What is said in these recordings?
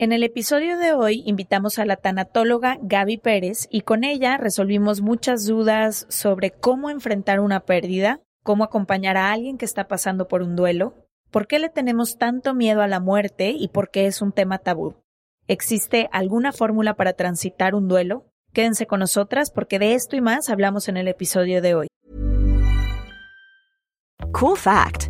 En el episodio de hoy invitamos a la tanatóloga Gaby Pérez y con ella resolvimos muchas dudas sobre cómo enfrentar una pérdida, cómo acompañar a alguien que está pasando por un duelo, por qué le tenemos tanto miedo a la muerte y por qué es un tema tabú. ¿Existe alguna fórmula para transitar un duelo? Quédense con nosotras porque de esto y más hablamos en el episodio de hoy. Cool fact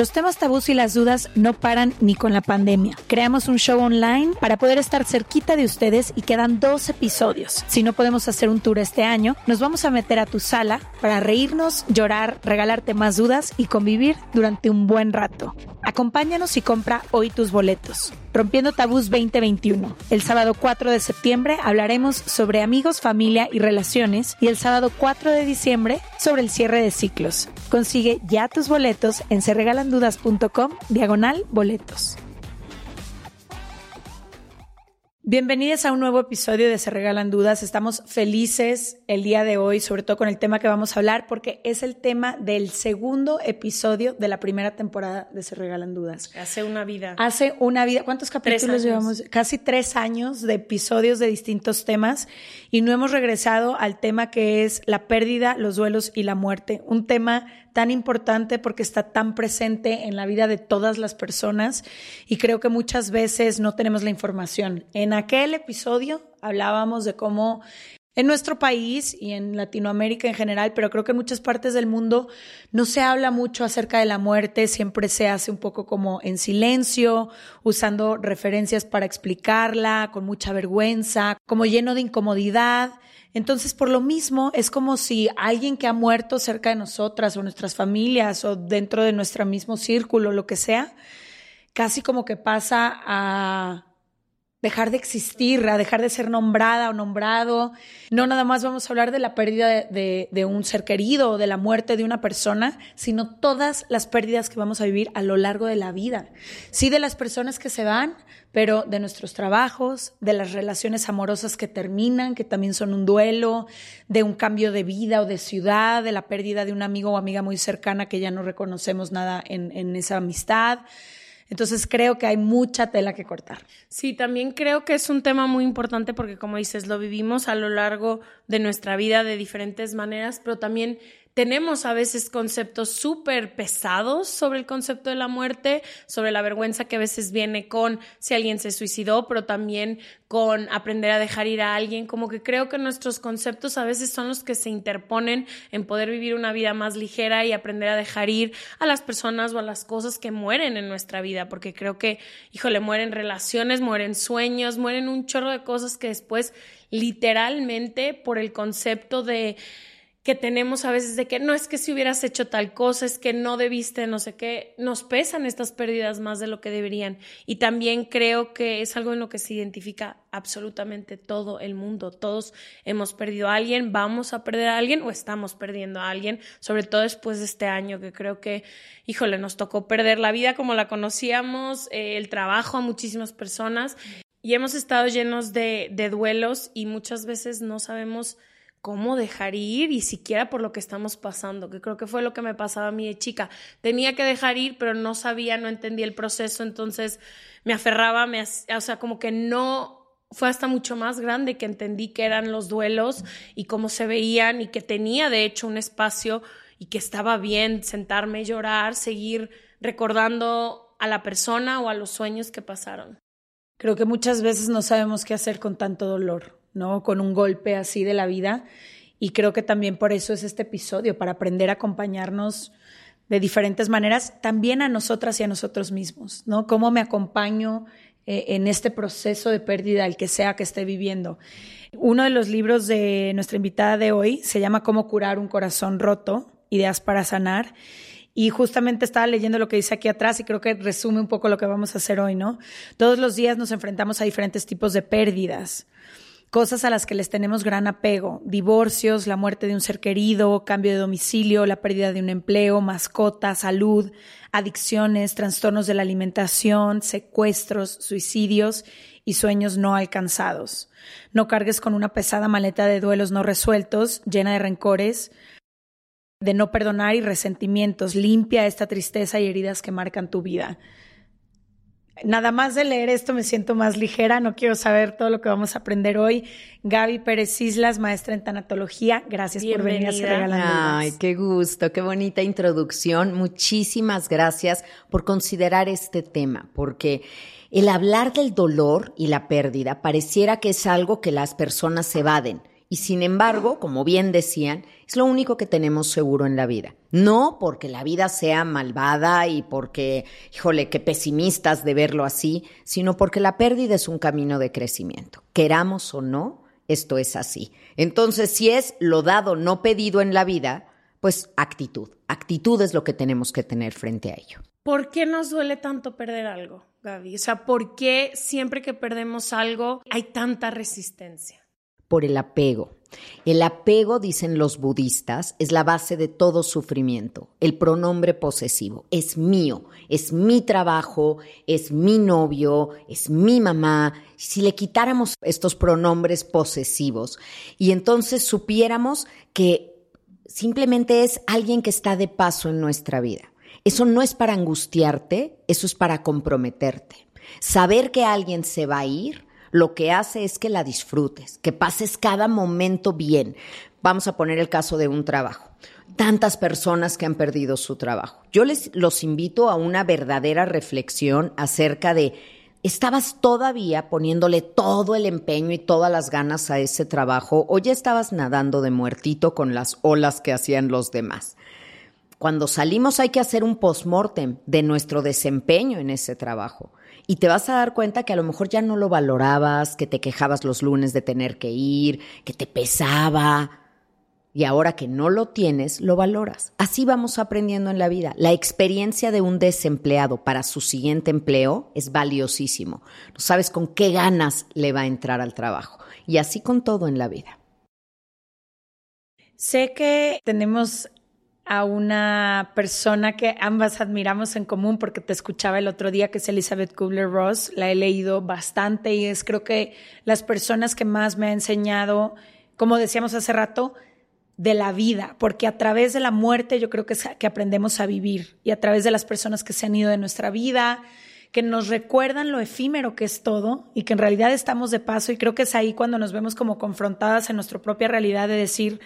Los temas tabús y las dudas no paran ni con la pandemia. Creamos un show online para poder estar cerquita de ustedes y quedan dos episodios. Si no podemos hacer un tour este año, nos vamos a meter a tu sala para reírnos, llorar, regalarte más dudas y convivir durante un buen rato. Acompáñanos y compra hoy tus boletos. Rompiendo Tabús 2021. El sábado 4 de septiembre hablaremos sobre amigos, familia y relaciones y el sábado 4 de diciembre sobre el cierre de ciclos. Consigue ya tus boletos en serregalandudas.com diagonal boletos. Bienvenidos a un nuevo episodio de Se Regalan Dudas. Estamos felices el día de hoy, sobre todo con el tema que vamos a hablar, porque es el tema del segundo episodio de la primera temporada de Se Regalan Dudas. Hace una vida. Hace una vida. ¿Cuántos capítulos llevamos? Casi tres años de episodios de distintos temas y no hemos regresado al tema que es la pérdida, los duelos y la muerte. Un tema tan importante porque está tan presente en la vida de todas las personas y creo que muchas veces no tenemos la información. En aquel episodio hablábamos de cómo en nuestro país y en Latinoamérica en general, pero creo que en muchas partes del mundo no se habla mucho acerca de la muerte, siempre se hace un poco como en silencio, usando referencias para explicarla, con mucha vergüenza, como lleno de incomodidad. Entonces, por lo mismo, es como si alguien que ha muerto cerca de nosotras o nuestras familias o dentro de nuestro mismo círculo, lo que sea, casi como que pasa a dejar de existir, a dejar de ser nombrada o nombrado. No nada más vamos a hablar de la pérdida de, de, un ser querido o de la muerte de una persona, sino todas las pérdidas que vamos a vivir a lo largo de la vida. Sí, de las personas que se van, pero de nuestros trabajos, de las relaciones amorosas que terminan, que también son un duelo, de un cambio de vida o de ciudad, de la pérdida de un amigo o amiga muy cercana que ya no reconocemos nada en, en esa amistad. Entonces creo que hay mucha tela que cortar. Sí, también creo que es un tema muy importante porque como dices, lo vivimos a lo largo de nuestra vida de diferentes maneras, pero también tenemos a veces conceptos súper pesados sobre el concepto de la muerte, sobre la vergüenza que a veces viene con si alguien se suicidó, pero también con aprender a dejar ir a alguien. Como que creo que nuestros conceptos a veces son los que se interponen en poder vivir una vida más ligera y aprender a dejar ir a las personas o a las cosas que mueren en nuestra vida, porque creo que, híjole, mueren relaciones, mueren sueños, mueren un chorro de cosas que después literalmente por el concepto de que tenemos a veces de que no es que si hubieras hecho tal cosa, es que no debiste, no sé qué, nos pesan estas pérdidas más de lo que deberían. Y también creo que es algo en lo que se identifica absolutamente todo el mundo. Todos hemos perdido a alguien, vamos a perder a alguien o estamos perdiendo a alguien, sobre todo después de este año que creo que, híjole, nos tocó perder la vida como la conocíamos, eh, el trabajo a muchísimas personas y hemos estado llenos de, de duelos y muchas veces no sabemos cómo dejar ir y siquiera por lo que estamos pasando, que creo que fue lo que me pasaba a mí de chica. Tenía que dejar ir, pero no sabía, no entendía el proceso, entonces me aferraba, me, o sea, como que no fue hasta mucho más grande que entendí que eran los duelos y cómo se veían y que tenía de hecho un espacio y que estaba bien sentarme, llorar, seguir recordando a la persona o a los sueños que pasaron. Creo que muchas veces no sabemos qué hacer con tanto dolor. ¿No? Con un golpe así de la vida. Y creo que también por eso es este episodio, para aprender a acompañarnos de diferentes maneras, también a nosotras y a nosotros mismos, ¿no? Cómo me acompaño eh, en este proceso de pérdida, el que sea que esté viviendo. Uno de los libros de nuestra invitada de hoy se llama Cómo curar un corazón roto, ideas para sanar. Y justamente estaba leyendo lo que dice aquí atrás y creo que resume un poco lo que vamos a hacer hoy, ¿no? Todos los días nos enfrentamos a diferentes tipos de pérdidas cosas a las que les tenemos gran apego, divorcios, la muerte de un ser querido, cambio de domicilio, la pérdida de un empleo, mascota, salud, adicciones, trastornos de la alimentación, secuestros, suicidios y sueños no alcanzados. No cargues con una pesada maleta de duelos no resueltos, llena de rencores, de no perdonar y resentimientos. Limpia esta tristeza y heridas que marcan tu vida nada más de leer esto me siento más ligera, no quiero saber todo lo que vamos a aprender hoy. Gaby Pérez Islas, maestra en tanatología, gracias por venir a regalando. Ay, qué gusto, qué bonita introducción. Muchísimas gracias por considerar este tema, porque el hablar del dolor y la pérdida pareciera que es algo que las personas evaden y sin embargo, como bien decían, es lo único que tenemos seguro en la vida. No porque la vida sea malvada y porque, híjole, qué pesimistas de verlo así, sino porque la pérdida es un camino de crecimiento. Queramos o no, esto es así. Entonces, si es lo dado no pedido en la vida, pues actitud. Actitud es lo que tenemos que tener frente a ello. ¿Por qué nos duele tanto perder algo, Gaby? O sea, ¿por qué siempre que perdemos algo hay tanta resistencia? Por el apego. El apego, dicen los budistas, es la base de todo sufrimiento. El pronombre posesivo es mío, es mi trabajo, es mi novio, es mi mamá. Si le quitáramos estos pronombres posesivos y entonces supiéramos que simplemente es alguien que está de paso en nuestra vida. Eso no es para angustiarte, eso es para comprometerte. Saber que alguien se va a ir lo que hace es que la disfrutes, que pases cada momento bien. Vamos a poner el caso de un trabajo. Tantas personas que han perdido su trabajo. Yo les los invito a una verdadera reflexión acerca de ¿Estabas todavía poniéndole todo el empeño y todas las ganas a ese trabajo o ya estabas nadando de muertito con las olas que hacían los demás? Cuando salimos hay que hacer un postmortem de nuestro desempeño en ese trabajo y te vas a dar cuenta que a lo mejor ya no lo valorabas, que te quejabas los lunes de tener que ir, que te pesaba. Y ahora que no lo tienes, lo valoras. Así vamos aprendiendo en la vida. La experiencia de un desempleado para su siguiente empleo es valiosísimo. No sabes con qué ganas le va a entrar al trabajo. Y así con todo en la vida. Sé que tenemos a una persona que ambas admiramos en común porque te escuchaba el otro día, que es Elizabeth Kubler-Ross. La he leído bastante y es creo que las personas que más me ha enseñado, como decíamos hace rato, de la vida, porque a través de la muerte yo creo que, es que aprendemos a vivir y a través de las personas que se han ido de nuestra vida, que nos recuerdan lo efímero que es todo y que en realidad estamos de paso y creo que es ahí cuando nos vemos como confrontadas en nuestra propia realidad de decir,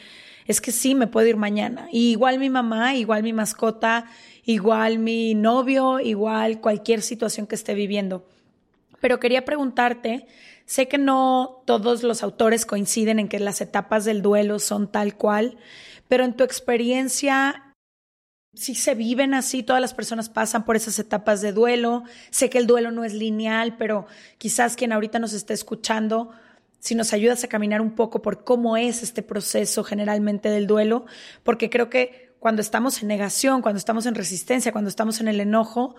es que sí, me puedo ir mañana. igual mi mamá, igual mi mascota, igual mi novio, igual cualquier situación que esté viviendo. Pero quería preguntarte, sé que no todos los autores coinciden en que las etapas del duelo son tal cual, pero en tu experiencia, si se viven así, todas las personas pasan por esas etapas de duelo. Sé que el duelo no es lineal, pero quizás quien ahorita nos esté escuchando si nos ayudas a caminar un poco por cómo es este proceso generalmente del duelo, porque creo que cuando estamos en negación, cuando estamos en resistencia, cuando estamos en el enojo,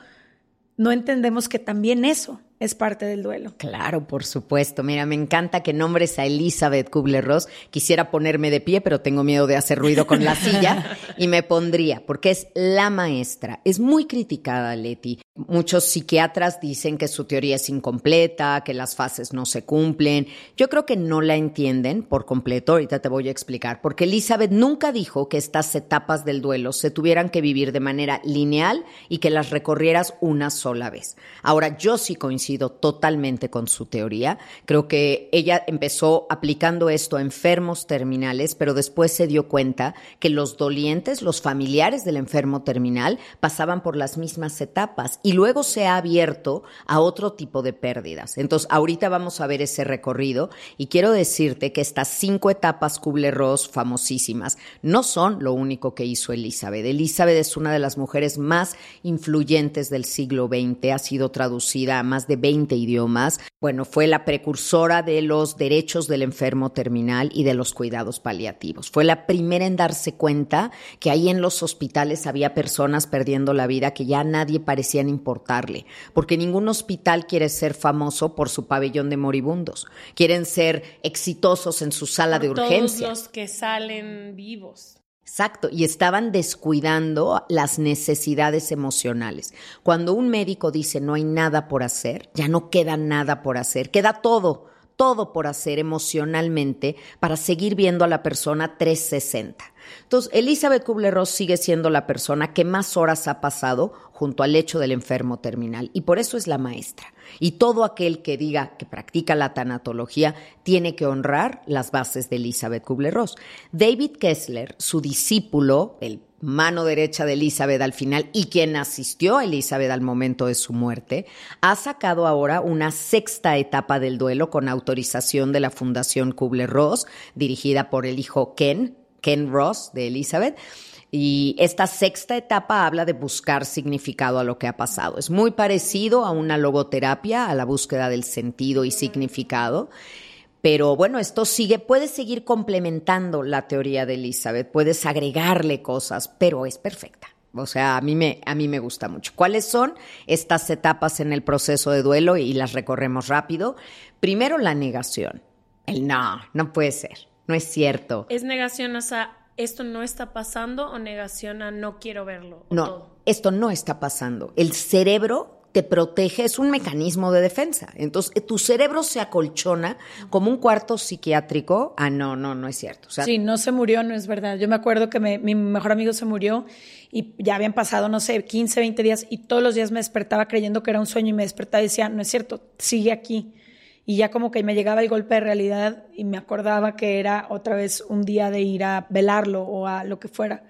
no entendemos que también eso es parte del duelo. Claro, por supuesto. Mira, me encanta que nombres a Elizabeth Kubler-Ross. Quisiera ponerme de pie, pero tengo miedo de hacer ruido con la silla y me pondría, porque es la maestra. Es muy criticada, Leti. Muchos psiquiatras dicen que su teoría es incompleta, que las fases no se cumplen. Yo creo que no la entienden por completo. Ahorita te voy a explicar. Porque Elizabeth nunca dijo que estas etapas del duelo se tuvieran que vivir de manera lineal y que las recorrieras una sola vez. Ahora, yo sí coincido totalmente con su teoría. Creo que ella empezó aplicando esto a enfermos terminales, pero después se dio cuenta que los dolientes, los familiares del enfermo terminal, pasaban por las mismas etapas y luego se ha abierto a otro tipo de pérdidas. Entonces, ahorita vamos a ver ese recorrido y quiero decirte que estas cinco etapas Kubler-Ross famosísimas no son lo único que hizo Elizabeth. Elizabeth es una de las mujeres más influyentes del siglo XX, ha sido traducida a más de 20 idiomas. Bueno, fue la precursora de los derechos del enfermo terminal y de los cuidados paliativos. Fue la primera en darse cuenta que ahí en los hospitales había personas perdiendo la vida que ya nadie parecían importarle, porque ningún hospital quiere ser famoso por su pabellón de moribundos. Quieren ser exitosos en su sala de urgencia. Todos los que salen vivos. Exacto, y estaban descuidando las necesidades emocionales. Cuando un médico dice no hay nada por hacer, ya no queda nada por hacer, queda todo, todo por hacer emocionalmente para seguir viendo a la persona 360. Entonces, Elizabeth Kubler-Ross sigue siendo la persona que más horas ha pasado junto al lecho del enfermo terminal y por eso es la maestra. Y todo aquel que diga que practica la tanatología tiene que honrar las bases de Elizabeth Kubler-Ross. David Kessler, su discípulo, el mano derecha de Elizabeth al final y quien asistió a Elizabeth al momento de su muerte, ha sacado ahora una sexta etapa del duelo con autorización de la Fundación Kubler-Ross, dirigida por el hijo Ken, Ken Ross de Elizabeth. Y esta sexta etapa habla de buscar significado a lo que ha pasado. Es muy parecido a una logoterapia, a la búsqueda del sentido y significado. Pero bueno, esto sigue, puedes seguir complementando la teoría de Elizabeth, puedes agregarle cosas, pero es perfecta. O sea, a mí me, a mí me gusta mucho. ¿Cuáles son estas etapas en el proceso de duelo? Y las recorremos rápido. Primero, la negación. El no, no puede ser. No es cierto. ¿Es negación a esto no está pasando o negación a no quiero verlo? No, esto no está pasando. El cerebro te protege, es un mecanismo de defensa. Entonces, eh, tu cerebro se acolchona como un cuarto psiquiátrico. Ah, no, no, no es cierto. sí, no se murió, no es verdad. Yo me acuerdo que mi mejor amigo se murió y ya habían pasado, no sé, 15, 20 días y todos los días me despertaba creyendo que era un sueño y me despertaba y decía, no es cierto, sigue aquí y ya como que me llegaba el golpe de realidad y me acordaba que era otra vez un día de ir a velarlo o a lo que fuera.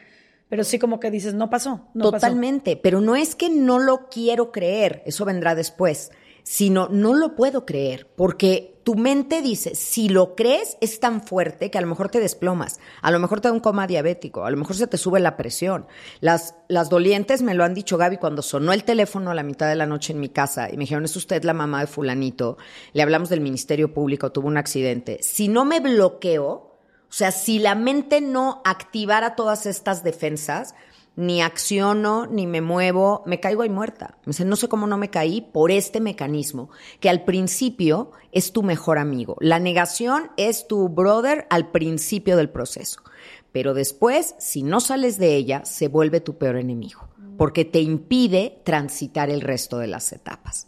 Pero sí como que dices, no pasó. No Totalmente, pero no es que no lo quiero creer, eso vendrá después, sino no lo puedo creer, porque tu mente dice, si lo crees, es tan fuerte que a lo mejor te desplomas, a lo mejor te da un coma diabético, a lo mejor se te sube la presión. Las, las dolientes me lo han dicho Gaby cuando sonó el teléfono a la mitad de la noche en mi casa y me dijeron, es usted la mamá de fulanito, le hablamos del Ministerio Público, tuvo un accidente. Si no me bloqueo, sea, si la mente no activara todas estas defensas, ni acciono, ni me muevo, me caigo ahí muerta. Me dice, no sé cómo no me caí por este mecanismo, que al principio es tu mejor amigo. La negación es tu brother al principio del proceso. Pero después, si no sales de ella, se vuelve tu peor enemigo, porque te impide transitar el resto de las etapas.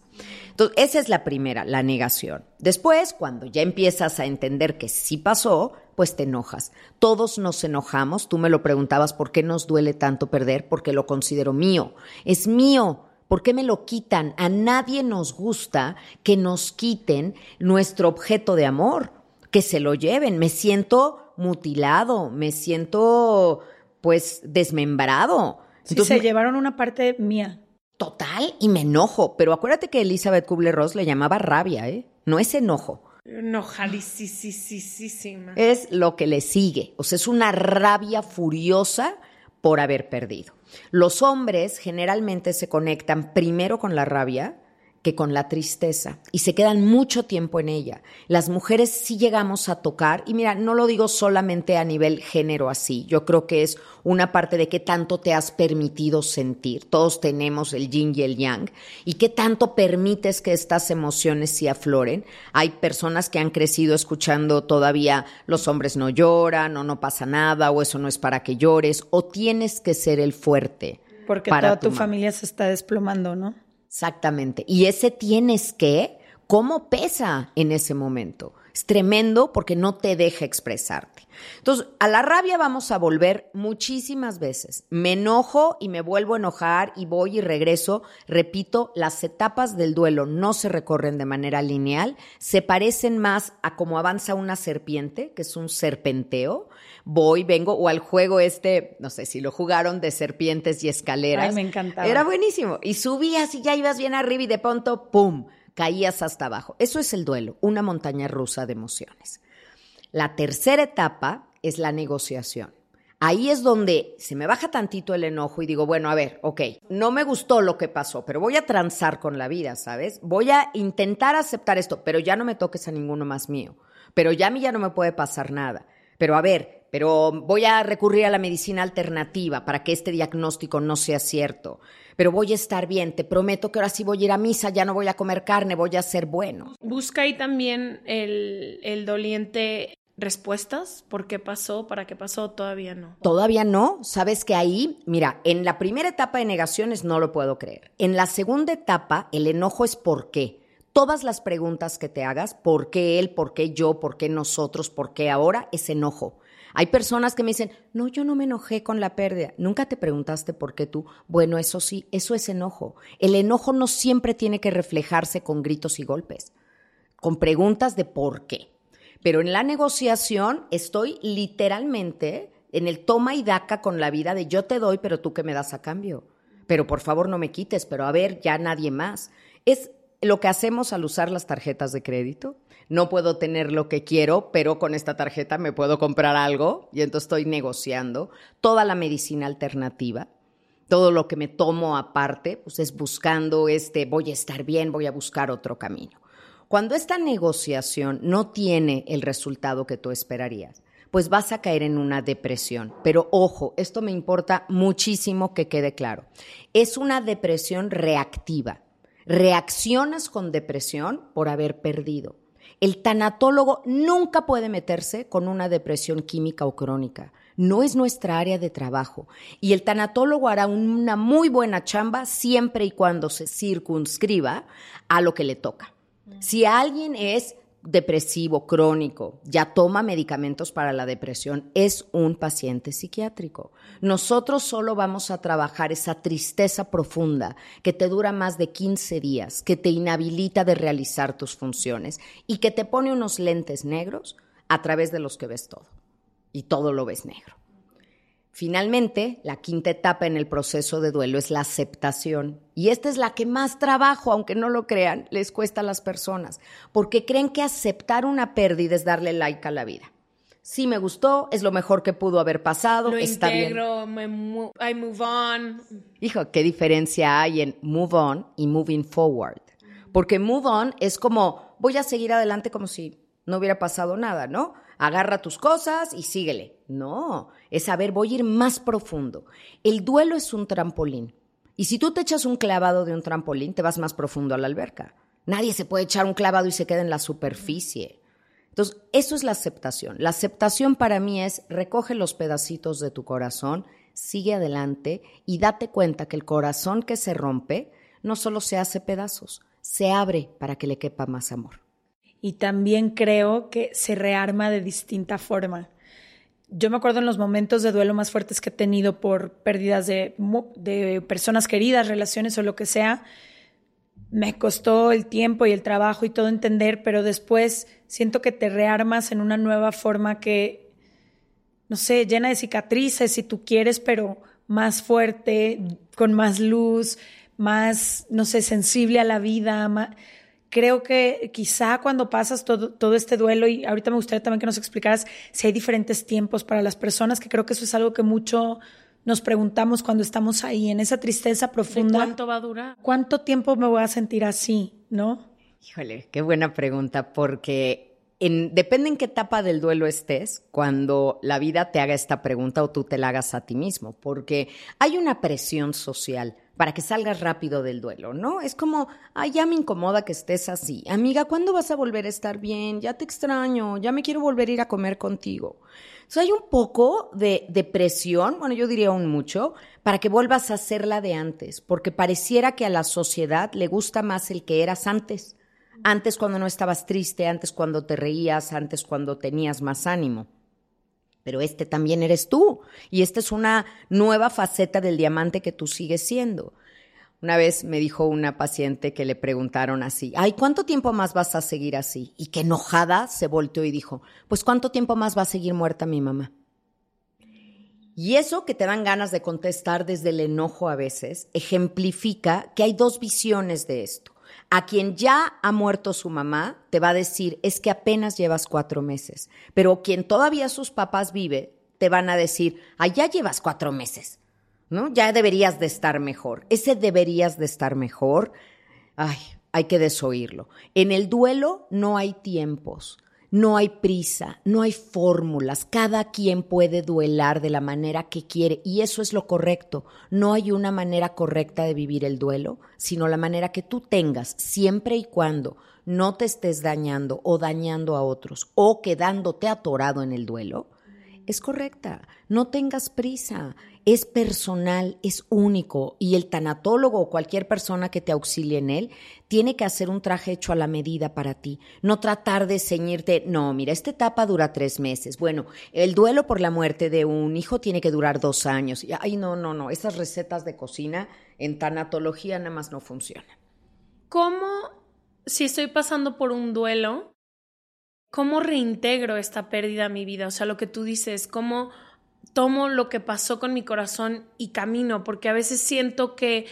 Entonces, esa es la primera, la negación. Después, cuando ya empiezas a entender que sí pasó, pues te enojas. Todos nos enojamos. Tú me lo preguntabas, ¿por qué nos duele tanto perder? Porque lo considero mío. Es mío. ¿Por qué me lo quitan? A nadie nos gusta que nos quiten nuestro objeto de amor, que se lo lleven. Me siento mutilado, me siento pues desmembrado. Entonces, se llevaron una parte mía. Total, y me enojo. Pero acuérdate que Elizabeth Kubler-Ross le llamaba rabia, ¿eh? No es enojo. Enojadísima. Es lo que le sigue. O sea, es una rabia furiosa por haber perdido. Los hombres generalmente se conectan primero con la rabia que con la tristeza y se quedan mucho tiempo en ella. Las mujeres sí llegamos a tocar, y mira, no lo digo solamente a nivel género así, yo creo que es una parte de qué tanto te has permitido sentir. Todos tenemos el yin y el yang, y qué tanto permites que estas emociones se afloren. Hay personas que han crecido escuchando todavía los hombres no lloran, o no pasa nada, o eso no es para que llores, o tienes que ser el fuerte. Porque toda tu familia se está desplomando, ¿no? Exactamente. Y ese tienes que, ¿cómo pesa en ese momento? Es tremendo porque no te deja expresarte. Entonces, a la rabia vamos a volver muchísimas veces. Me enojo y me vuelvo a enojar y voy y regreso. Repito, las etapas del duelo no se recorren de manera lineal, se parecen más a cómo avanza una serpiente, que es un serpenteo. Voy, vengo, o al juego este, no sé si lo jugaron de serpientes y escaleras. Ay, me encantaba. Era buenísimo. Y subías y ya ibas bien arriba y de pronto, ¡pum! Caías hasta abajo. Eso es el duelo, una montaña rusa de emociones. La tercera etapa es la negociación. Ahí es donde se me baja tantito el enojo y digo, bueno, a ver, ok, no me gustó lo que pasó, pero voy a transar con la vida, ¿sabes? Voy a intentar aceptar esto, pero ya no me toques a ninguno más mío. Pero ya a mí ya no me puede pasar nada. Pero a ver, pero voy a recurrir a la medicina alternativa para que este diagnóstico no sea cierto. Pero voy a estar bien, te prometo que ahora sí voy a ir a misa, ya no voy a comer carne, voy a ser bueno. Busca ahí también el, el doliente respuestas, por qué pasó, para qué pasó, todavía no. Todavía no, sabes que ahí, mira, en la primera etapa de negaciones no lo puedo creer. En la segunda etapa, el enojo es por qué. Todas las preguntas que te hagas, por qué él, por qué yo, por qué nosotros, por qué ahora, es enojo. Hay personas que me dicen, no, yo no me enojé con la pérdida. Nunca te preguntaste por qué tú. Bueno, eso sí, eso es enojo. El enojo no siempre tiene que reflejarse con gritos y golpes, con preguntas de por qué. Pero en la negociación estoy literalmente en el toma y daca con la vida de yo te doy, pero tú que me das a cambio. Pero por favor no me quites, pero a ver, ya nadie más. Es lo que hacemos al usar las tarjetas de crédito. No puedo tener lo que quiero, pero con esta tarjeta me puedo comprar algo y entonces estoy negociando toda la medicina alternativa. Todo lo que me tomo aparte, pues es buscando este, voy a estar bien, voy a buscar otro camino. Cuando esta negociación no tiene el resultado que tú esperarías, pues vas a caer en una depresión. Pero ojo, esto me importa muchísimo que quede claro. Es una depresión reactiva. Reaccionas con depresión por haber perdido. El tanatólogo nunca puede meterse con una depresión química o crónica. No es nuestra área de trabajo. Y el tanatólogo hará una muy buena chamba siempre y cuando se circunscriba a lo que le toca. Si alguien es depresivo crónico, ya toma medicamentos para la depresión, es un paciente psiquiátrico. Nosotros solo vamos a trabajar esa tristeza profunda que te dura más de 15 días, que te inhabilita de realizar tus funciones y que te pone unos lentes negros a través de los que ves todo. Y todo lo ves negro. Finalmente, la quinta etapa en el proceso de duelo es la aceptación. Y esta es la que más trabajo, aunque no lo crean, les cuesta a las personas, porque creen que aceptar una pérdida es darle like a la vida. Sí me gustó, es lo mejor que pudo haber pasado, Lo está integro, me mu- I move on. Hijo, ¿qué diferencia hay en move on y moving forward? Porque move on es como voy a seguir adelante como si no hubiera pasado nada, ¿no? Agarra tus cosas y síguele. No, es saber, voy a ir más profundo. El duelo es un trampolín. Y si tú te echas un clavado de un trampolín, te vas más profundo a la alberca. Nadie se puede echar un clavado y se queda en la superficie. Entonces, eso es la aceptación. La aceptación para mí es recoge los pedacitos de tu corazón, sigue adelante y date cuenta que el corazón que se rompe no solo se hace pedazos, se abre para que le quepa más amor. Y también creo que se rearma de distinta forma. Yo me acuerdo en los momentos de duelo más fuertes que he tenido por pérdidas de, de personas queridas, relaciones o lo que sea, me costó el tiempo y el trabajo y todo entender, pero después siento que te rearmas en una nueva forma que, no sé, llena de cicatrices si tú quieres, pero más fuerte, con más luz, más, no sé, sensible a la vida. Creo que quizá cuando pasas todo, todo este duelo, y ahorita me gustaría también que nos explicaras si hay diferentes tiempos para las personas, que creo que eso es algo que mucho nos preguntamos cuando estamos ahí, en esa tristeza ¿De profunda. cuánto va a durar? ¿Cuánto tiempo me voy a sentir así? ¿no? Híjole, qué buena pregunta, porque en, depende en qué etapa del duelo estés cuando la vida te haga esta pregunta o tú te la hagas a ti mismo, porque hay una presión social para que salgas rápido del duelo, ¿no? Es como, ay, ya me incomoda que estés así. Amiga, ¿cuándo vas a volver a estar bien? Ya te extraño, ya me quiero volver a ir a comer contigo. Entonces hay un poco de, de presión, bueno, yo diría un mucho, para que vuelvas a ser la de antes, porque pareciera que a la sociedad le gusta más el que eras antes. Antes cuando no estabas triste, antes cuando te reías, antes cuando tenías más ánimo pero este también eres tú. Y esta es una nueva faceta del diamante que tú sigues siendo. Una vez me dijo una paciente que le preguntaron así, ay, ¿cuánto tiempo más vas a seguir así? Y que enojada se volteó y dijo, pues ¿cuánto tiempo más va a seguir muerta mi mamá? Y eso que te dan ganas de contestar desde el enojo a veces, ejemplifica que hay dos visiones de esto. A quien ya ha muerto su mamá, te va a decir, es que apenas llevas cuatro meses. Pero quien todavía sus papás vive, te van a decir, allá llevas cuatro meses, ¿no? Ya deberías de estar mejor. Ese deberías de estar mejor, ay, hay que desoírlo. En el duelo no hay tiempos. No hay prisa, no hay fórmulas, cada quien puede duelar de la manera que quiere y eso es lo correcto. No hay una manera correcta de vivir el duelo, sino la manera que tú tengas, siempre y cuando no te estés dañando o dañando a otros o quedándote atorado en el duelo, es correcta. No tengas prisa es personal, es único y el tanatólogo o cualquier persona que te auxilie en él tiene que hacer un traje hecho a la medida para ti, no tratar de ceñirte, no, mira, esta etapa dura tres meses, bueno, el duelo por la muerte de un hijo tiene que durar dos años, ay, no, no, no, esas recetas de cocina en tanatología nada más no funcionan. ¿Cómo, si estoy pasando por un duelo, cómo reintegro esta pérdida a mi vida? O sea, lo que tú dices, ¿cómo tomo lo que pasó con mi corazón y camino, porque a veces siento que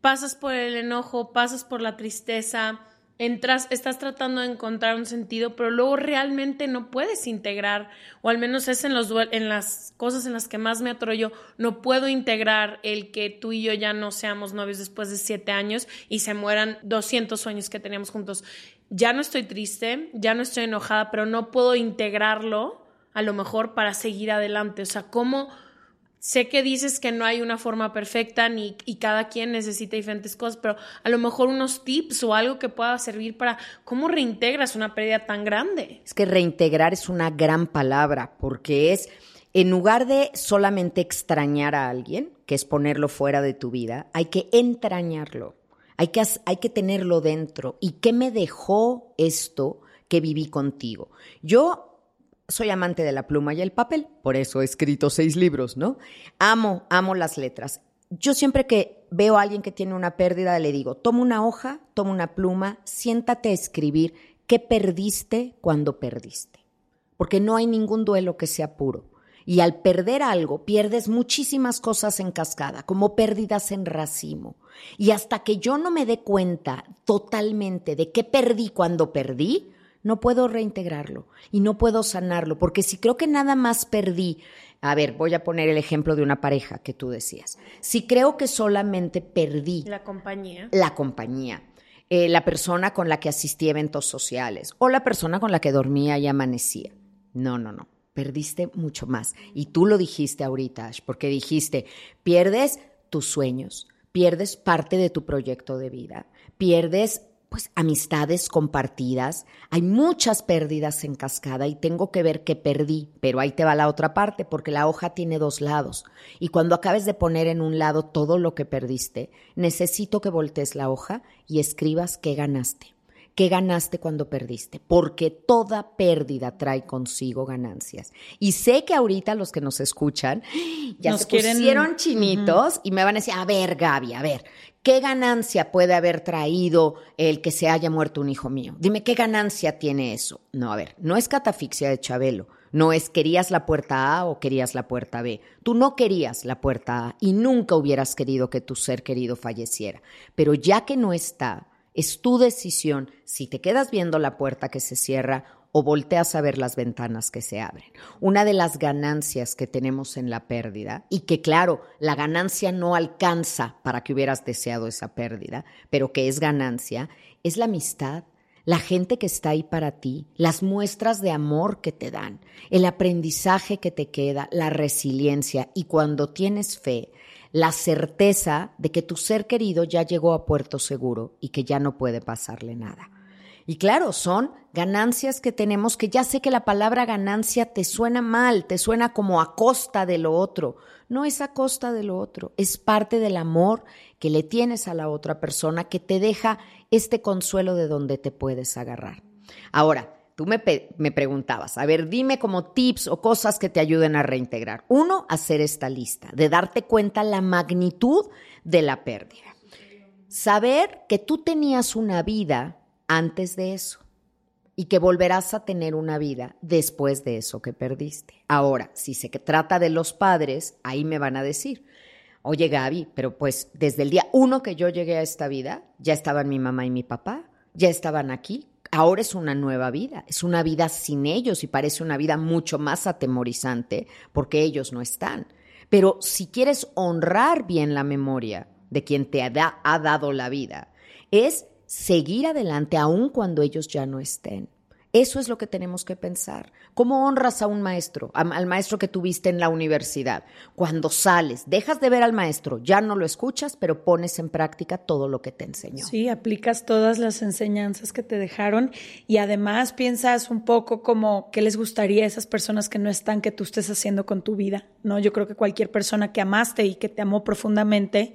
pasas por el enojo, pasas por la tristeza, entras, estás tratando de encontrar un sentido, pero luego realmente no puedes integrar, o al menos es en, las cosas en las que más me atoro yo, no puedo integrar el que tú y yo ya no seamos novios después de siete años y se mueran 200 sueños que teníamos juntos. Ya no estoy triste, ya no estoy enojada, pero no puedo integrarlo a lo mejor para seguir adelante. O sea, ¿cómo? Sé que dices que no hay una forma perfecta ni, y cada quien necesita diferentes cosas, pero a lo mejor unos tips o algo que pueda servir para cómo reintegras una pérdida tan grande. Es que reintegrar es una gran palabra porque es, en lugar de solamente extrañar a alguien, que es ponerlo fuera de tu vida, hay que entrañarlo, hay que, hay que tenerlo dentro. ¿Y qué me dejó esto que viví contigo? Yo soy amante de la pluma y el papel, por eso he escrito seis libros, ¿no? Amo, amo las letras. Yo siempre que veo a alguien que tiene una pérdida, le digo, toma una hoja, toma una pluma, siéntate a escribir qué perdiste cuando perdiste. Porque no hay ningún duelo que sea puro. Y al perder algo, pierdes muchísimas cosas en cascada, como pérdidas en racimo. Y hasta que yo no me dé cuenta totalmente de qué perdí cuando perdí, no puedo reintegrarlo y no puedo sanarlo, porque si creo que nada más perdí, a ver, voy a poner el ejemplo de una pareja que tú decías, si creo que solamente perdí la compañía, la compañía, eh, la persona con la que asistí a eventos sociales o la persona con la que dormía y amanecía. No, no, no, perdiste mucho más. Y tú lo dijiste ahorita, porque dijiste, pierdes tus sueños, pierdes parte de tu proyecto de vida, pierdes pues amistades compartidas. Hay muchas pérdidas en cascada y tengo que ver qué perdí, pero ahí te va la otra parte porque la hoja tiene dos lados y cuando acabes de poner en un lado todo lo que perdiste, necesito que voltees la hoja y escribas qué ganaste. ¿Qué ganaste cuando perdiste? Porque toda pérdida trae consigo ganancias. Y sé que ahorita los que nos escuchan ya se pusieron chinitos y me van a decir, a ver, Gaby, a ver, ¿qué ganancia puede haber traído el que se haya muerto un hijo mío? Dime, ¿qué ganancia tiene eso? No, a ver, no es catafixia de Chabelo. No es querías la puerta A o querías la puerta B. Tú no querías la puerta A y nunca hubieras querido que tu ser querido falleciera. Pero ya que no está, es tu decisión si te quedas viendo la puerta que se cierra o volteas a ver las ventanas que se abren. Una de las ganancias que tenemos en la pérdida, y que claro, la ganancia no alcanza para que hubieras deseado esa pérdida, pero que es ganancia, es la amistad, la gente que está ahí para ti, las muestras de amor que te dan, el aprendizaje que te queda, la resiliencia y cuando tienes fe, la certeza de que tu ser querido ya llegó a puerto seguro y que ya no puede pasarle nada. Y claro, son ganancias que tenemos que ya sé que la palabra ganancia te suena mal, te suena como a costa de lo otro. No es a costa de lo otro, es parte del amor que le tienes a la otra persona que te deja este consuelo de donde te puedes agarrar. Ahora, tú me, me preguntabas, a ver, dime como tips o cosas que te ayuden a reintegrar. Uno, hacer esta lista, de darte cuenta la magnitud de la pérdida. Saber que tú tenías una vida antes de eso y que volverás a tener una vida después de eso que perdiste. Ahora, si se trata de los padres, ahí me van a decir, oye Gaby, pero pues desde el día uno que yo llegué a esta vida, ya estaban mi mamá y mi papá, ya estaban aquí, ahora es una nueva vida, es una vida sin ellos y parece una vida mucho más atemorizante porque ellos no están. Pero si quieres honrar bien la memoria de quien te ha, ha dado la vida, es seguir adelante aun cuando ellos ya no estén. Eso es lo que tenemos que pensar. ¿Cómo honras a un maestro, al maestro que tuviste en la universidad? Cuando sales, dejas de ver al maestro, ya no lo escuchas, pero pones en práctica todo lo que te enseñó. Sí, aplicas todas las enseñanzas que te dejaron y además piensas un poco como qué les gustaría a esas personas que no están que tú estés haciendo con tu vida, ¿no? Yo creo que cualquier persona que amaste y que te amó profundamente,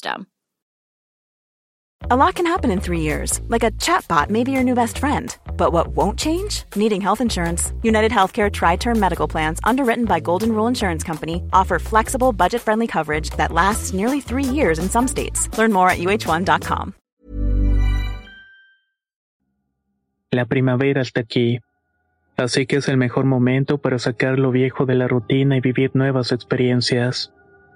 system. A lot can happen in three years, like a chatbot may be your new best friend. But what won't change? Needing health insurance. United Healthcare Tri Term Medical Plans, underwritten by Golden Rule Insurance Company, offer flexible, budget friendly coverage that lasts nearly three years in some states. Learn more at uh1.com. La primavera está aquí. Así que es el mejor momento para sacar lo viejo de la rutina y vivir nuevas experiencias.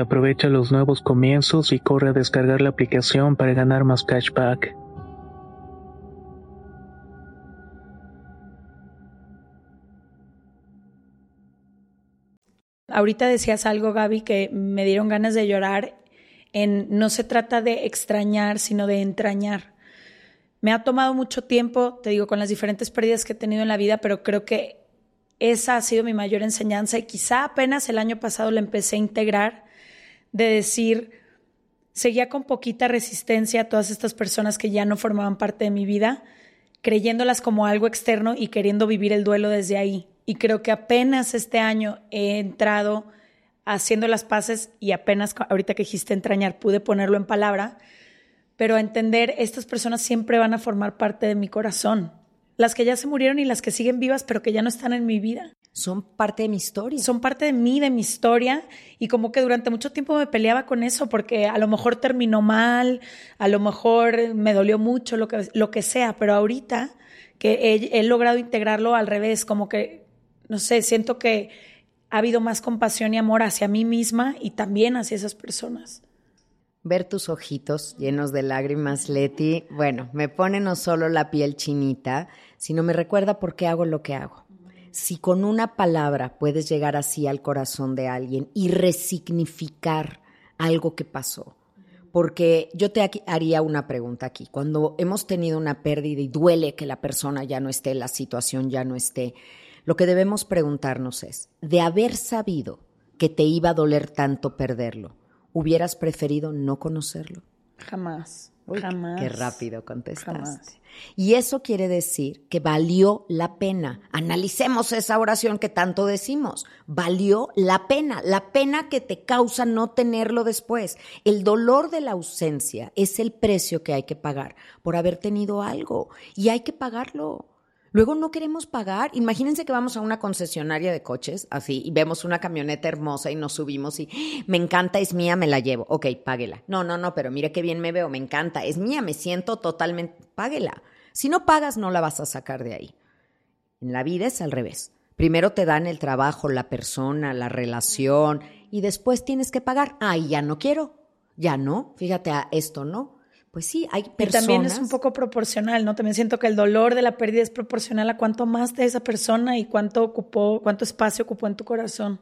Aprovecha los nuevos comienzos y corre a descargar la aplicación para ganar más cashback. Ahorita decías algo, Gaby, que me dieron ganas de llorar. En no se trata de extrañar, sino de entrañar. Me ha tomado mucho tiempo, te digo, con las diferentes pérdidas que he tenido en la vida, pero creo que esa ha sido mi mayor enseñanza y quizá apenas el año pasado la empecé a integrar de decir, seguía con poquita resistencia a todas estas personas que ya no formaban parte de mi vida, creyéndolas como algo externo y queriendo vivir el duelo desde ahí. Y creo que apenas este año he entrado haciendo las paces y apenas ahorita que dijiste entrañar pude ponerlo en palabra, pero a entender estas personas siempre van a formar parte de mi corazón, las que ya se murieron y las que siguen vivas pero que ya no están en mi vida. Son parte de mi historia. Son parte de mí, de mi historia. Y como que durante mucho tiempo me peleaba con eso porque a lo mejor terminó mal, a lo mejor me dolió mucho, lo que, lo que sea. Pero ahorita que he, he logrado integrarlo al revés, como que, no sé, siento que ha habido más compasión y amor hacia mí misma y también hacia esas personas. Ver tus ojitos llenos de lágrimas, Leti, bueno, me pone no solo la piel chinita, sino me recuerda por qué hago lo que hago si con una palabra puedes llegar así al corazón de alguien y resignificar algo que pasó. Porque yo te haría una pregunta aquí. Cuando hemos tenido una pérdida y duele que la persona ya no esté, la situación ya no esté, lo que debemos preguntarnos es, de haber sabido que te iba a doler tanto perderlo, ¿hubieras preferido no conocerlo? Jamás. Jamás. Qué rápido contestaste. Y eso quiere decir que valió la pena. Analicemos esa oración que tanto decimos. Valió la pena, la pena que te causa no tenerlo después. El dolor de la ausencia es el precio que hay que pagar por haber tenido algo y hay que pagarlo. Luego no queremos pagar. Imagínense que vamos a una concesionaria de coches, así, y vemos una camioneta hermosa y nos subimos y me encanta, es mía, me la llevo. Ok, páguela. No, no, no, pero mire qué bien me veo, me encanta, es mía, me siento totalmente, páguela. Si no pagas, no la vas a sacar de ahí. En la vida es al revés. Primero te dan el trabajo, la persona, la relación, y después tienes que pagar. Ay, ya no quiero. Ya no. Fíjate, a esto no pues sí, hay personas. Y también es un poco proporcional, ¿no? También siento que el dolor de la pérdida es proporcional a cuánto más de esa persona y cuánto ocupó, cuánto espacio ocupó en tu corazón.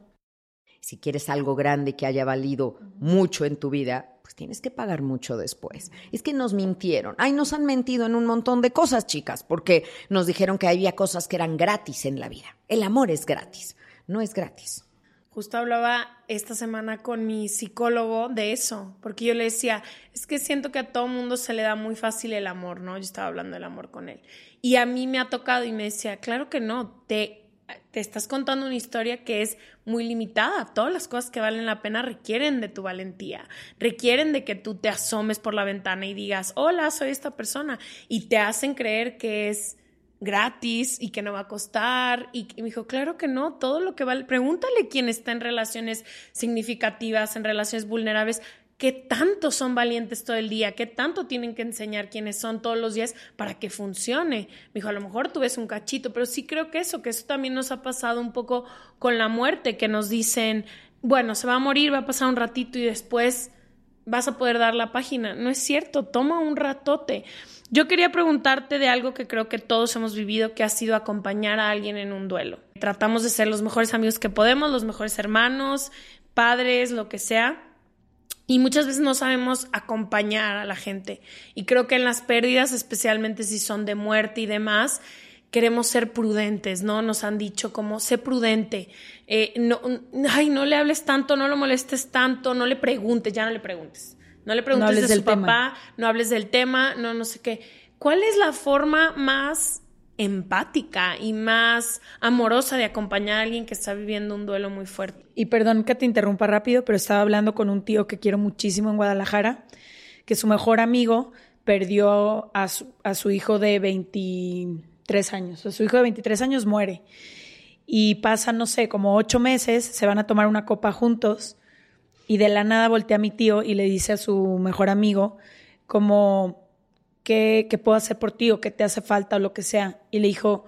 Si quieres algo grande que haya valido mucho en tu vida, pues tienes que pagar mucho después. Es que nos mintieron. Ay, nos han mentido en un montón de cosas, chicas, porque nos dijeron que había cosas que eran gratis en la vida. El amor es gratis, no es gratis. Justo hablaba esta semana con mi psicólogo de eso, porque yo le decía, es que siento que a todo mundo se le da muy fácil el amor, ¿no? Yo estaba hablando del amor con él. Y a mí me ha tocado y me decía, claro que no, te, te estás contando una historia que es muy limitada. Todas las cosas que valen la pena requieren de tu valentía, requieren de que tú te asomes por la ventana y digas, hola, soy esta persona, y te hacen creer que es gratis y que no va a costar. Y, me dijo, claro que no, todo lo que vale. Pregúntale quién está en relaciones significativas, en relaciones vulnerables, qué tanto son valientes todo el día, qué tanto tienen que enseñar quiénes son todos los días para que funcione. Me dijo, a lo mejor tú ves un cachito, pero sí creo que eso, que eso también nos ha pasado un poco con la muerte, que nos dicen, bueno, se va a morir, va a pasar un ratito y después vas a poder dar la página. No es cierto, toma un ratote. Yo quería preguntarte de algo que creo que todos hemos vivido, que ha sido acompañar a alguien en un duelo. Tratamos de ser los mejores amigos que podemos, los mejores hermanos, padres, lo que sea. Y muchas veces no sabemos acompañar a la gente. Y creo que en las pérdidas, especialmente si son de muerte y demás, queremos ser prudentes, ¿no? Nos han dicho como, sé prudente, eh, no, ay, no le hables tanto, no lo molestes tanto, no le preguntes, ya no le preguntes. No le preguntes de su papá, no hables del tema, no, no sé qué. ¿Cuál es la forma más empática y más amorosa de acompañar a alguien que está viviendo un duelo muy fuerte? Y perdón que te interrumpa rápido, pero estaba hablando con un tío que quiero muchísimo en Guadalajara, que su mejor amigo perdió a su, a su hijo de 23 años. su hijo de 23 años muere. Y pasan, no sé, como ocho meses, se van a tomar una copa juntos y de la nada voltea a mi tío y le dice a su mejor amigo como, ¿qué, ¿qué, puedo hacer por ti o qué te hace falta o lo que sea? Y le dijo,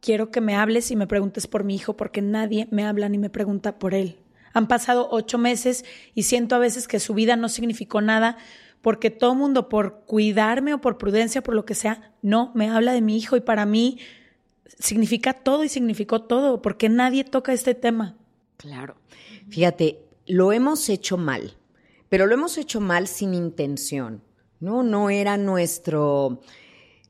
quiero que me hables y me preguntes por mi hijo porque nadie me habla ni me pregunta por él. Han pasado ocho meses y siento a veces que su vida no significó nada porque todo mundo por cuidarme o por prudencia, por lo que sea, no me habla de mi hijo y para mí significa todo y significó todo porque nadie toca este tema. Claro. Fíjate, lo hemos hecho mal, pero lo hemos hecho mal sin intención, ¿no? No era nuestro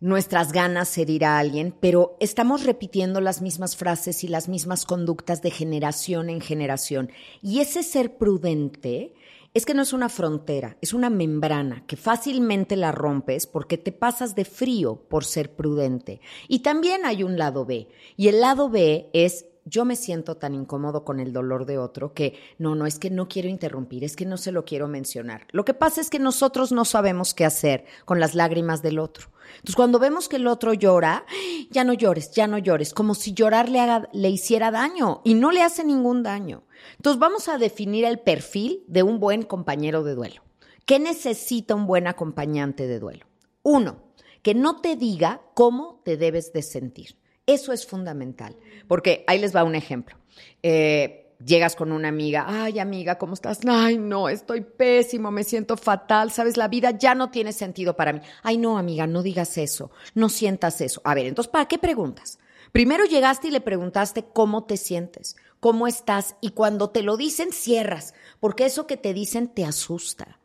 nuestras ganas herir a alguien, pero estamos repitiendo las mismas frases y las mismas conductas de generación en generación. Y ese ser prudente es que no es una frontera, es una membrana que fácilmente la rompes porque te pasas de frío por ser prudente. Y también hay un lado B. Y el lado B es yo me siento tan incómodo con el dolor de otro que no, no es que no quiero interrumpir, es que no se lo quiero mencionar. Lo que pasa es que nosotros no sabemos qué hacer con las lágrimas del otro. Entonces, cuando vemos que el otro llora, ya no llores, ya no llores, como si llorar le, haga, le hiciera daño y no le hace ningún daño. Entonces, vamos a definir el perfil de un buen compañero de duelo. ¿Qué necesita un buen acompañante de duelo? Uno, que no te diga cómo te debes de sentir. Eso es fundamental, porque ahí les va un ejemplo. Eh, llegas con una amiga, ay amiga, ¿cómo estás? Ay, no, estoy pésimo, me siento fatal, sabes, la vida ya no tiene sentido para mí. Ay, no, amiga, no digas eso, no sientas eso. A ver, entonces, ¿para qué preguntas? Primero llegaste y le preguntaste cómo te sientes, cómo estás, y cuando te lo dicen, cierras, porque eso que te dicen te asusta.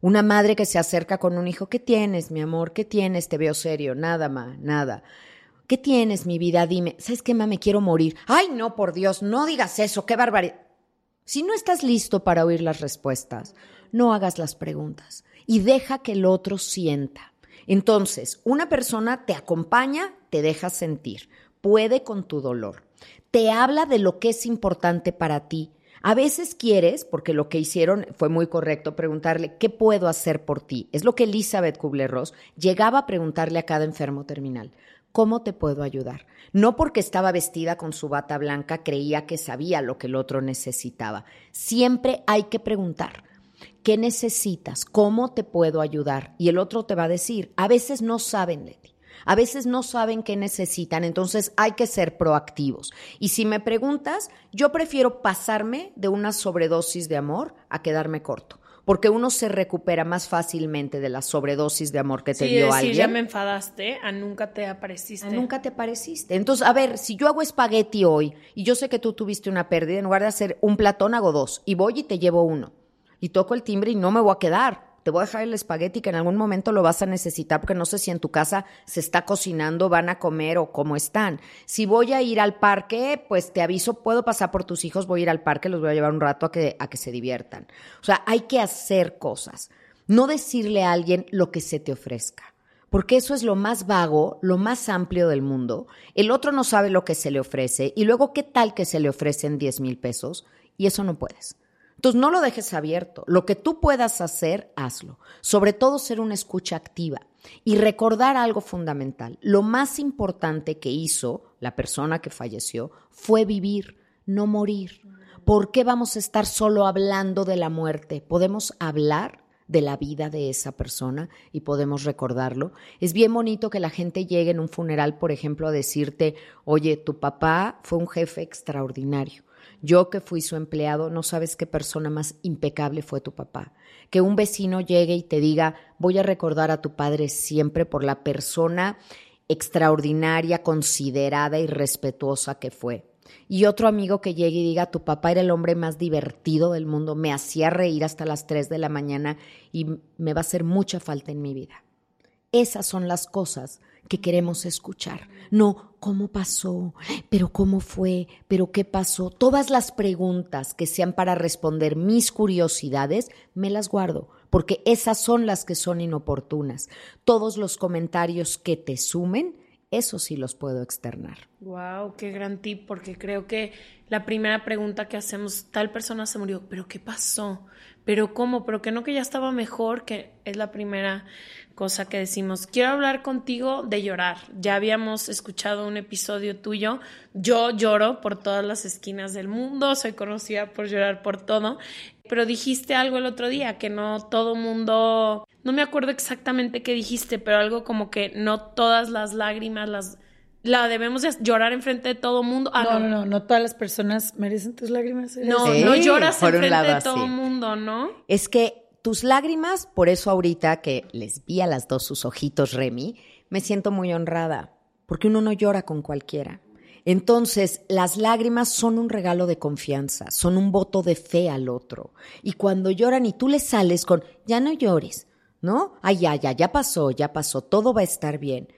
Una madre que se acerca con un hijo, ¿qué tienes, mi amor? ¿Qué tienes? Te veo serio, nada, ma, nada. ¿Qué tienes, mi vida? Dime, ¿sabes qué, ma? Me quiero morir. Ay, no, por Dios, no digas eso, qué barbaridad. Si no estás listo para oír las respuestas, no hagas las preguntas y deja que el otro sienta. Entonces, una persona te acompaña, te deja sentir, puede con tu dolor, te habla de lo que es importante para ti. A veces quieres, porque lo que hicieron fue muy correcto, preguntarle, ¿qué puedo hacer por ti? Es lo que Elizabeth Kubler-Ross llegaba a preguntarle a cada enfermo terminal. ¿Cómo te puedo ayudar? No porque estaba vestida con su bata blanca creía que sabía lo que el otro necesitaba. Siempre hay que preguntar, ¿qué necesitas? ¿Cómo te puedo ayudar? Y el otro te va a decir, a veces no saben, Leti. A veces no saben qué necesitan, entonces hay que ser proactivos. Y si me preguntas, yo prefiero pasarme de una sobredosis de amor a quedarme corto porque uno se recupera más fácilmente de la sobredosis de amor que te dio alguien. ya me enfadaste, a nunca te apareciste. A nunca te apareciste. Entonces, a ver, si yo hago espagueti hoy y yo sé que tú tuviste una pérdida, en lugar de hacer un platón hago dos y voy y te llevo uno y toco el timbre y no me voy a quedar te voy a dejar el espagueti que en algún momento lo vas a necesitar porque no sé si en tu casa se está cocinando, van a comer o cómo están. Si voy a ir al parque, pues te aviso, puedo pasar por tus hijos, voy a ir al parque, los voy a llevar un rato a que, a que se diviertan. O sea, hay que hacer cosas, no decirle a alguien lo que se te ofrezca porque eso es lo más vago, lo más amplio del mundo. El otro no sabe lo que se le ofrece y luego qué tal que se le ofrecen 10 mil pesos y eso no puedes. Entonces, no lo dejes abierto. Lo que tú puedas hacer, hazlo. Sobre todo ser una escucha activa y recordar algo fundamental. Lo más importante que hizo la persona que falleció fue vivir, no morir. ¿Por qué vamos a estar solo hablando de la muerte? Podemos hablar de la vida de esa persona y podemos recordarlo. Es bien bonito que la gente llegue en un funeral, por ejemplo, a decirte, oye, tu papá fue un jefe extraordinario yo que fui su empleado, no sabes qué persona más impecable fue tu papá. Que un vecino llegue y te diga, voy a recordar a tu padre siempre por la persona extraordinaria, considerada y respetuosa que fue. Y otro amigo que llegue y diga, tu papá era el hombre más divertido del mundo, me hacía reír hasta las 3 de la mañana y me va a hacer mucha falta en mi vida. Esas son las cosas que queremos escuchar. No, ¿cómo pasó? ¿Pero cómo fue? ¿Pero qué pasó? Todas las preguntas que sean para responder mis curiosidades, me las guardo, porque esas son las que son inoportunas. Todos los comentarios que te sumen, eso sí los puedo externar. Wow, qué gran tip, porque creo que la primera pregunta que hacemos, tal persona se murió, pero ¿qué pasó? ¿Pero cómo? ¿Pero que no que ya estaba mejor? Que es la primera cosa que decimos. Quiero hablar contigo de llorar. Ya habíamos escuchado un episodio tuyo. Yo lloro por todas las esquinas del mundo, soy conocida por llorar por todo. Pero dijiste algo el otro día, que no todo mundo, no me acuerdo exactamente qué dijiste, pero algo como que no todas las lágrimas las la debemos llorar enfrente de todo mundo. Ah, no, no, no, no, todas las personas merecen tus lágrimas. No, no lloras enfrente de todo mundo, ¿no? Es que tus lágrimas, por eso ahorita que les vi a las dos sus ojitos, Remy, me siento muy honrada, porque uno no llora con cualquiera. Entonces, las lágrimas son un regalo de confianza, son un voto de fe al otro. Y cuando lloran y tú le sales con, ya no llores, ¿no? Ay, ya, ya, ya pasó, ya pasó, todo va a estar bien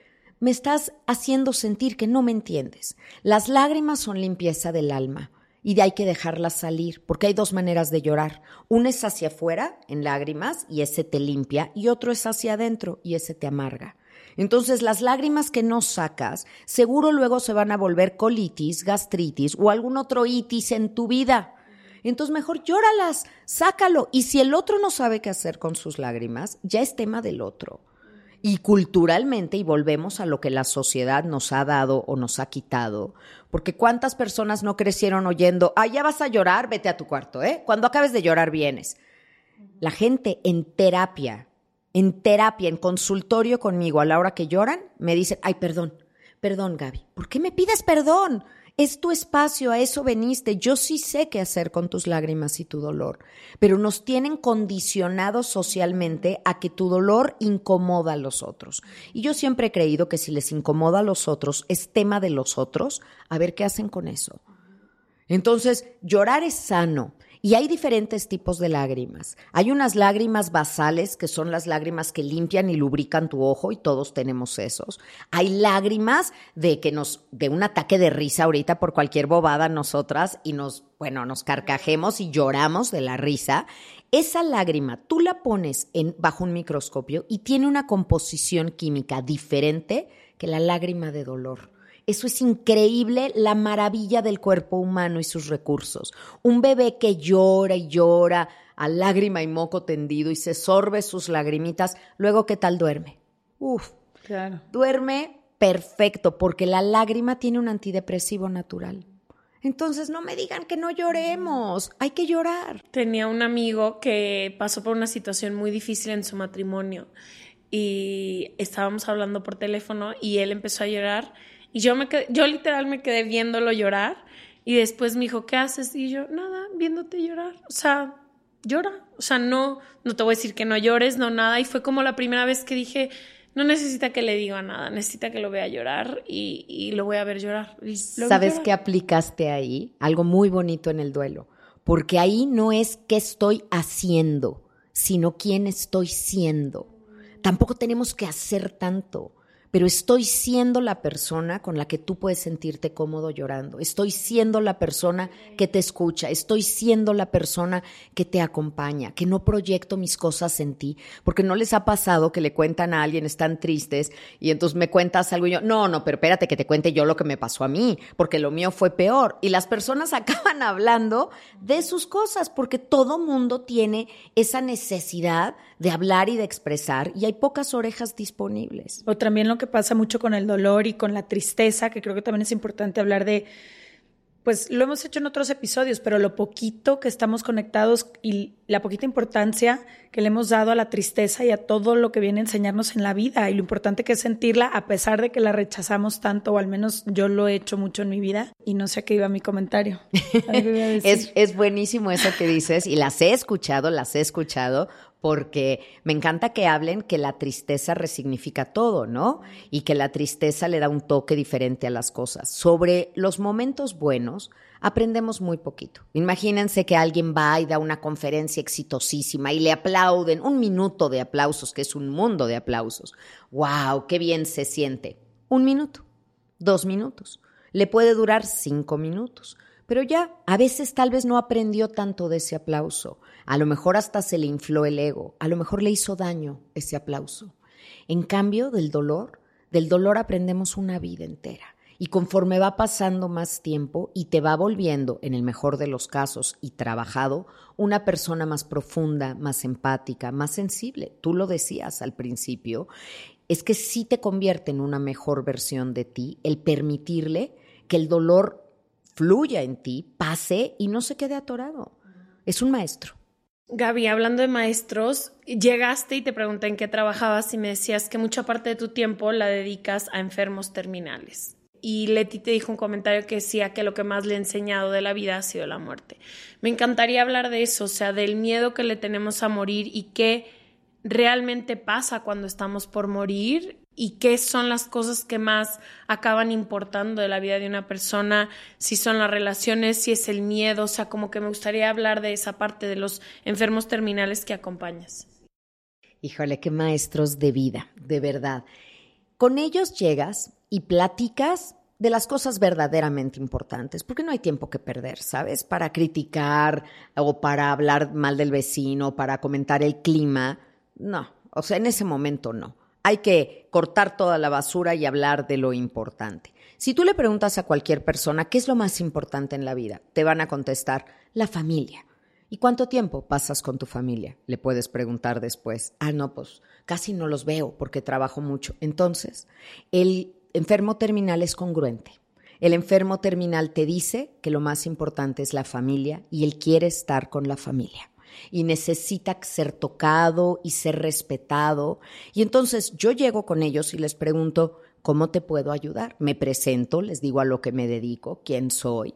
me estás haciendo sentir que no me entiendes. Las lágrimas son limpieza del alma. y de hay que dejarlas salir, porque hay dos maneras de llorar. Una es hacia afuera, en lágrimas, y ese te limpia, y otro es hacia adentro, y ese te amarga. Entonces, las lágrimas que no sacas, seguro luego se van a volver colitis, gastritis o algún otro itis en tu vida. Entonces, mejor llóralas, sácalo. Y si el otro no sabe qué hacer con sus lágrimas, ya es tema del otro. Y culturalmente, y volvemos a lo que la sociedad nos ha dado o nos ha quitado, porque cuántas personas no crecieron oyendo, ah, ya vas a llorar, vete a tu cuarto, ¿eh? Cuando acabes de llorar vienes. La gente en terapia, en terapia, en consultorio conmigo, a la hora que lloran, me dicen, ay, perdón, perdón, Gaby, ¿por qué me pides perdón? Es tu espacio, a eso veniste. Yo sí sé qué hacer con tus lágrimas y tu dolor, pero nos tienen condicionados socialmente a que tu dolor incomoda a los otros. Y yo siempre he creído que si les incomoda a los otros, es tema de los otros, a ver qué hacen con eso. Entonces, llorar es sano, y hay diferentes tipos de lágrimas. Hay unas lágrimas basales, que son las lágrimas que limpian y lubrican tu ojo, y todos tenemos esos. Hay lágrimas de que nos, de un ataque de risa ahorita por cualquier bobada nosotras, y nos, bueno, nos carcajemos y lloramos de la risa. Esa lágrima tú la pones en, bajo un microscopio y tiene una composición química diferente que la lágrima de dolor. Eso es increíble, la maravilla del cuerpo humano y sus recursos. Un bebé que llora y llora a lágrima y moco tendido y se sorbe sus lagrimitas, luego ¿qué tal duerme? Uf, claro. duerme perfecto porque la lágrima tiene un antidepresivo natural. Entonces no me digan que no lloremos, hay que llorar. Tenía un amigo que pasó por una situación muy difícil en su matrimonio y estábamos hablando por teléfono y él empezó a llorar y yo, me quedé, yo literal me quedé viéndolo llorar y después me dijo, ¿qué haces? Y yo, nada, viéndote llorar. O sea, llora. O sea, no, no te voy a decir que no llores, no nada. Y fue como la primera vez que dije, no necesita que le diga nada, necesita que lo vea llorar y, lo voy a ver llorar. ¿Sabes qué aplicaste ahí? Algo muy bonito en el duelo. Porque ahí no es qué estoy haciendo, sino quién estoy siendo. Tampoco tenemos que hacer tanto pero estoy siendo la persona con la que tú puedes sentirte cómodo llorando. Estoy siendo la persona que te escucha. Estoy siendo la persona que te acompaña, que no proyecto mis cosas en ti. Porque no les ha pasado que le cuentan a alguien, están tristes, y entonces me cuentas algo y yo, no, no, pero espérate que te cuente yo lo que me pasó a mí, porque lo mío fue peor. Y las personas acaban hablando de sus cosas, porque todo mundo tiene esa necesidad de hablar y de expresar, y hay pocas orejas disponibles. O también que pasa mucho con el dolor y con la tristeza, que creo que también es importante hablar de, pues lo hemos hecho en otros episodios, pero lo poquito que estamos conectados y la poquita importancia que le hemos dado a la tristeza y a todo lo que viene a enseñarnos en la vida y lo importante que es sentirla a pesar de que la rechazamos tanto, o al menos yo lo he hecho mucho en mi vida y no sé a qué iba mi comentario. es, es buenísimo eso que dices y las he escuchado, las he escuchado porque me encanta que hablen que la tristeza resignifica todo, ¿no? Y que la tristeza le da un toque diferente a las cosas. Sobre los momentos buenos, aprendemos muy poquito. Imagínense que alguien va y da una conferencia exitosísima y le aplauden un minuto de aplausos, que es un mundo de aplausos. ¡Wow! ¡Qué bien se siente! Un minuto, dos minutos. Le puede durar cinco minutos. Pero ya, a veces tal vez no aprendió tanto de ese aplauso. A lo mejor hasta se le infló el ego. A lo mejor le hizo daño ese aplauso. En cambio, del dolor, del dolor aprendemos una vida entera. Y conforme va pasando más tiempo y te va volviendo, en el mejor de los casos, y trabajado, una persona más profunda, más empática, más sensible. Tú lo decías al principio, es que sí te convierte en una mejor versión de ti el permitirle que el dolor fluya en ti, pase y no se quede atorado. Es un maestro. Gaby, hablando de maestros, llegaste y te pregunté en qué trabajabas y me decías que mucha parte de tu tiempo la dedicas a enfermos terminales. Y Leti te dijo un comentario que decía que lo que más le ha enseñado de la vida ha sido la muerte. Me encantaría hablar de eso, o sea, del miedo que le tenemos a morir y qué realmente pasa cuando estamos por morir y qué son las cosas que más acaban importando de la vida de una persona, si son las relaciones, si es el miedo, o sea, como que me gustaría hablar de esa parte de los enfermos terminales que acompañas. Híjole, qué maestros de vida, de verdad. Con ellos llegas y platicas de las cosas verdaderamente importantes, porque no hay tiempo que perder, ¿sabes? Para criticar o para hablar mal del vecino, para comentar el clima. No, o sea, en ese momento no. Hay que cortar toda la basura y hablar de lo importante. Si tú le preguntas a cualquier persona qué es lo más importante en la vida, te van a contestar la familia. ¿Y cuánto tiempo pasas con tu familia? Le puedes preguntar después. Ah, no, pues casi no los veo porque trabajo mucho. Entonces, el enfermo terminal es congruente. El enfermo terminal te dice que lo más importante es la familia y él quiere estar con la familia y necesita ser tocado y ser respetado. Y entonces yo llego con ellos y les pregunto, ¿cómo te puedo ayudar? Me presento, les digo a lo que me dedico, quién soy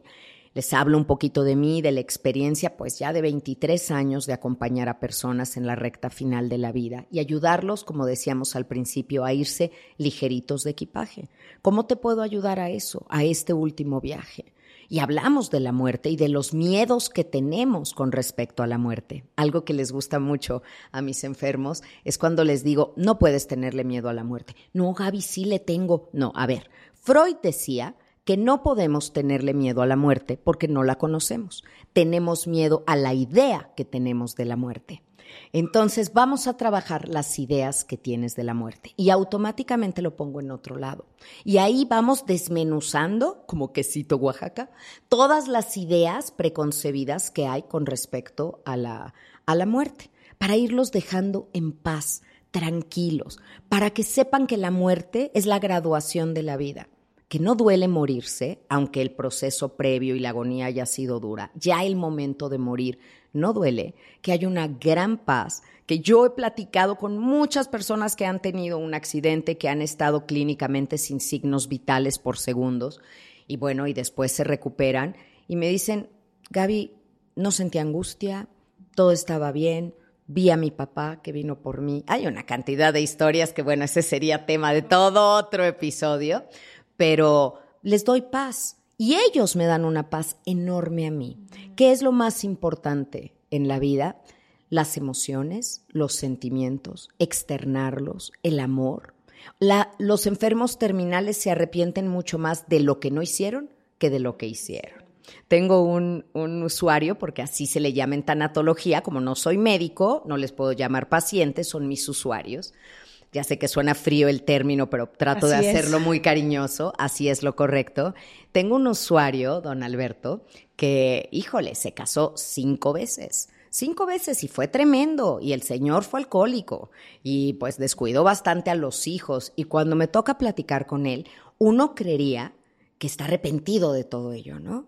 les hablo un poquito de mí, de la experiencia, pues ya de 23 años de acompañar a personas en la recta final de la vida y ayudarlos, como decíamos al principio, a irse ligeritos de equipaje. ¿Cómo te puedo ayudar a eso, a este último viaje? Y hablamos de la muerte y de los miedos que tenemos con respecto a la muerte. Algo que les gusta mucho a mis enfermos es cuando les digo, no puedes tenerle miedo a la muerte. No, Gaby, sí le tengo. No, a ver, Freud decía que no podemos tenerle miedo a la muerte porque no la conocemos. Tenemos miedo a la idea que tenemos de la muerte. Entonces vamos a trabajar las ideas que tienes de la muerte y automáticamente lo pongo en otro lado. Y ahí vamos desmenuzando, como quesito Oaxaca, todas las ideas preconcebidas que hay con respecto a la, a la muerte, para irlos dejando en paz, tranquilos, para que sepan que la muerte es la graduación de la vida que no duele morirse, aunque el proceso previo y la agonía haya sido dura, ya el momento de morir no duele, que hay una gran paz, que yo he platicado con muchas personas que han tenido un accidente, que han estado clínicamente sin signos vitales por segundos, y bueno, y después se recuperan y me dicen, Gaby, no sentí angustia, todo estaba bien, vi a mi papá que vino por mí. Hay una cantidad de historias que, bueno, ese sería tema de todo otro episodio, pero les doy paz y ellos me dan una paz enorme a mí. ¿Qué es lo más importante en la vida? Las emociones, los sentimientos, externarlos, el amor. los enfermos terminales se arrepienten mucho más de lo que no hicieron que de lo que hicieron. Tengo un, un, usuario, porque así se le llama en tanatología, como no soy médico, no les puedo llamar pacientes, son mis usuarios. Ya sé que suena frío el término, pero trato de hacerlo muy cariñoso, así es lo correcto. Tengo un usuario, don Alberto, que, híjole, se casó cinco veces cinco veces y fue tremendo. Y el señor fue alcohólico y pues descuidó bastante a los hijos. Y cuando me toca platicar con él, uno creería que está arrepentido de todo ello, ¿no?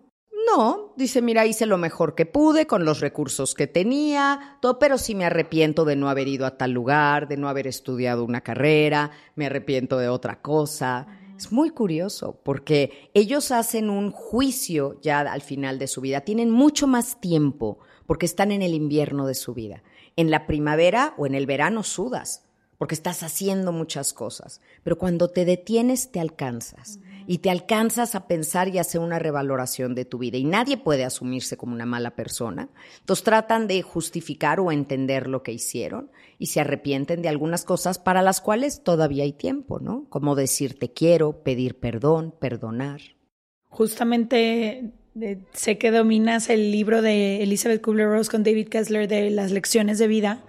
No, dice, mira, hice lo mejor que pude con los recursos que tenía, todo, pero sí me arrepiento de no haber ido a tal lugar, de no haber estudiado una carrera, me arrepiento de otra cosa. Es muy curioso porque ellos hacen un juicio ya al final de su vida, tienen mucho más tiempo porque están en el invierno de su vida. En la primavera o en el verano sudas porque estás haciendo muchas cosas, pero cuando te detienes te alcanzas y te alcanzas a pensar y hacer una revaloración de tu vida. Y nadie puede asumirse como una mala persona. Entonces tratan de justificar o entender lo que hicieron y se arrepienten de algunas cosas para las cuales todavía hay tiempo, ¿no? Como decir te quiero, pedir perdón, perdonar. Justamente sé que dominas el libro de Elizabeth Kubler-Ross con David Kessler de las lecciones de vida,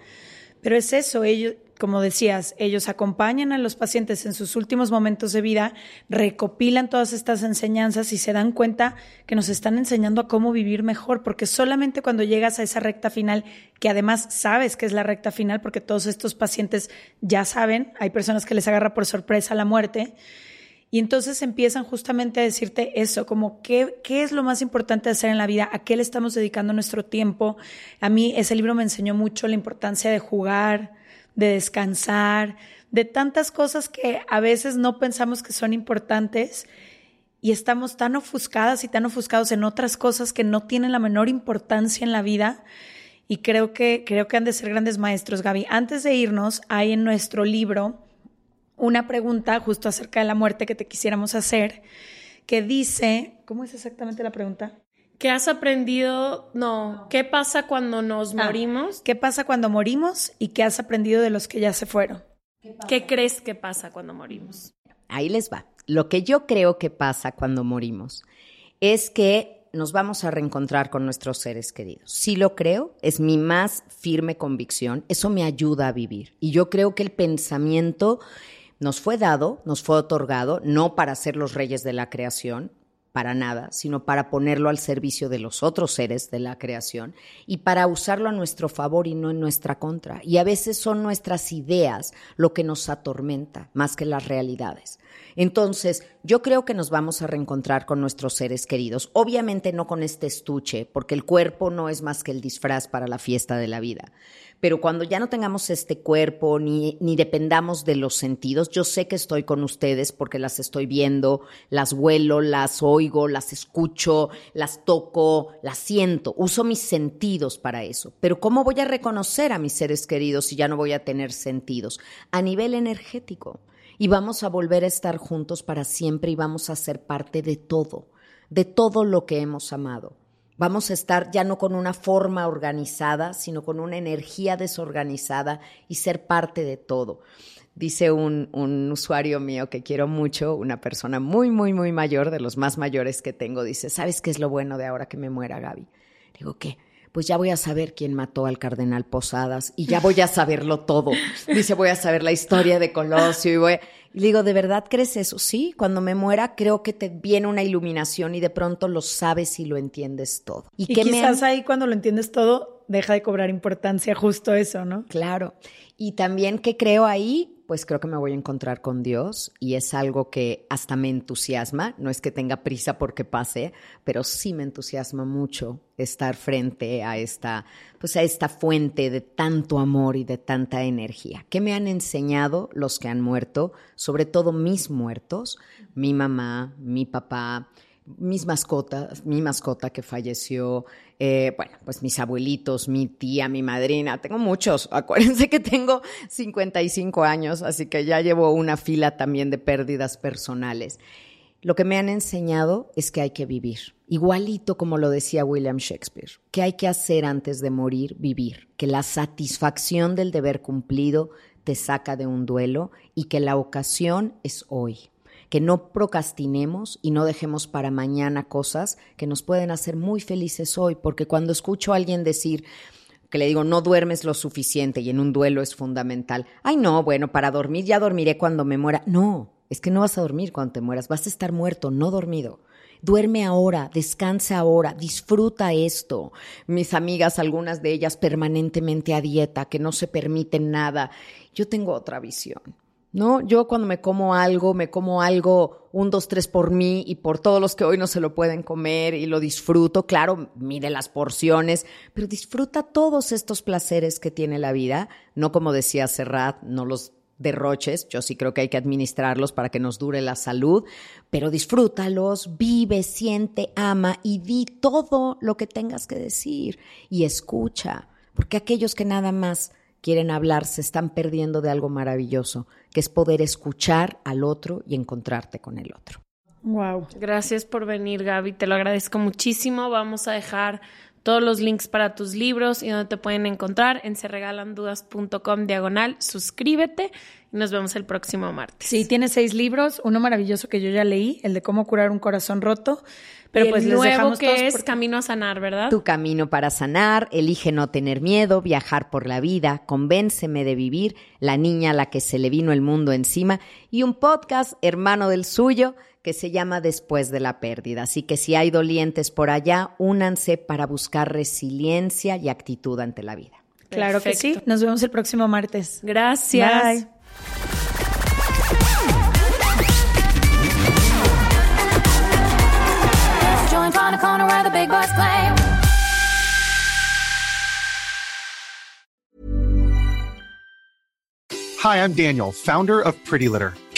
pero es eso, ellos como decías, ellos acompañan a los pacientes en sus últimos momentos de vida, recopilan todas estas enseñanzas y se dan cuenta que nos están enseñando a cómo vivir mejor, porque solamente cuando llegas a esa recta final, que además sabes que es la recta final, porque todos estos pacientes ya saben, hay personas que les agarra por sorpresa la muerte, y entonces empiezan justamente a decirte eso, como qué, qué es lo más importante de hacer en la vida, a qué le estamos dedicando nuestro tiempo. A mí ese libro me enseñó mucho la importancia de jugar, de descansar, de tantas cosas que a veces no pensamos que son importantes y estamos tan ofuscadas y tan ofuscados en otras cosas que no tienen la menor importancia en la vida. Y creo que, creo que han de ser grandes maestros, Gaby. Antes de irnos, hay en nuestro libro una pregunta justo acerca de la muerte que te quisiéramos hacer, que dice, ¿cómo es exactamente la pregunta? ¿Qué has aprendido? No, ¿qué pasa cuando nos ah, morimos? ¿Qué pasa cuando morimos y qué has aprendido de los que ya se fueron? ¿Qué, crees que pasa cuando morimos? ahí les va. Lo que yo creo que pasa cuando morimos es que nos vamos a reencontrar con nuestros seres queridos. Sí lo creo, es mi más firme convicción, eso me ayuda a vivir. Y yo creo que el pensamiento nos fue dado, nos fue otorgado, no para ser los reyes de la creación, para nada, sino para ponerlo al servicio de los otros seres de la creación y para usarlo a nuestro favor y no en nuestra contra. Y a veces son nuestras ideas lo que nos atormenta más que las realidades. Entonces, yo creo que nos vamos a reencontrar con nuestros seres queridos. Obviamente no con este estuche, porque el cuerpo no es más que el disfraz para la fiesta de la vida. Pero cuando ya no tengamos este cuerpo ni, ni dependamos de los sentidos, yo sé que estoy con ustedes porque las estoy viendo, las huelo, las oigo, las escucho, las toco, las siento. Uso mis sentidos para eso. Pero ¿cómo voy a reconocer a mis seres queridos si ya no voy a tener sentidos? A nivel energético y vamos a volver a estar juntos para siempre y vamos a ser parte de todo, de todo lo que hemos amado. Vamos a estar ya no con una forma organizada, sino con una energía desorganizada y ser parte de todo. Dice un, un, usuario mío que quiero mucho, una persona muy, muy, muy mayor, de los más mayores que tengo, dice, ¿sabes qué es lo bueno de ahora que me muera Gaby? Digo, ¿qué? Pues ya voy a saber quién mató al cardenal Posadas y ya voy a saberlo todo. Dice, voy a saber la historia de Colosio y voy... Y le digo, ¿de verdad crees eso? Sí, cuando me muera creo que te viene una iluminación y de pronto lo sabes y lo entiendes todo. Y, quizás ahí cuando lo entiendes todo deja de cobrar importancia justo eso, ¿no? Claro. Y también que creo ahí pues creo que me voy a encontrar con Dios y es algo que hasta me entusiasma. No es que tenga prisa porque pase, pero sí me entusiasma mucho estar frente a esta, pues a esta fuente de tanto amor y de tanta energía. ¿Qué me han enseñado los que han muerto? Sobre todo mis muertos, mi mamá, mi papá, mis mascotas, mi mascota que falleció, eh, bueno, pues mis abuelitos, mi tía, mi madrina, tengo muchos. Acuérdense que tengo 55 años, así que ya llevo una fila también de pérdidas personales. Lo que me han enseñado es que hay que vivir, igualito como lo decía William Shakespeare, que hay que hacer antes de morir, vivir, que la satisfacción del deber cumplido te saca de un duelo y que la ocasión es hoy que no procrastinemos y no dejemos para mañana cosas que nos pueden hacer muy felices hoy, porque cuando escucho a alguien decir, que le digo, no duermes lo suficiente y en un duelo es fundamental. Ay, no, bueno, para dormir ya dormiré cuando me muera. No, es que no vas a dormir cuando te mueras, vas a estar muerto, no dormido. Duerme ahora, descansa ahora, disfruta esto. Mis amigas, algunas de ellas permanentemente a dieta, que no se permiten nada. Yo tengo otra visión. ¿No? Yo cuando me como algo, me como algo un, dos, tres por mí y por todos los que hoy no se lo pueden comer y lo disfruto. Claro, mide las porciones, pero disfruta todos estos placeres que tiene la vida, no como decía Serrat, no los derroches, yo sí creo que hay que administrarlos para que nos dure la salud, pero disfrútalos, vive, siente, ama y di todo lo que tengas que decir y escucha, porque aquellos que nada más quieren hablar se están perdiendo de algo maravilloso, que es poder escuchar al otro y encontrarte con el otro. Wow. Gracias por venir, Gaby. Te lo agradezco muchísimo. Vamos a dejar todos los links para tus libros y donde te pueden encontrar en serregalandudas.com diagonal. Suscríbete y nos vemos el próximo martes. Sí, tiene seis libros, uno maravilloso que yo ya leí, el de cómo curar un corazón roto. Pero pues les dejamos que es Camino a Sanar, ¿verdad? Tu camino para sanar, elige no tener miedo, viajar por la vida, convénceme de vivir, la niña a la que se le vino el mundo encima y un podcast hermano del suyo que se llama Después de la pérdida. Así que si hay dolientes por allá, únanse para buscar resiliencia y actitud ante la vida. Claro que sí. Nos vemos el próximo martes. Gracias. Bye. Hi, I'm Daniel, founder of Pretty Litter.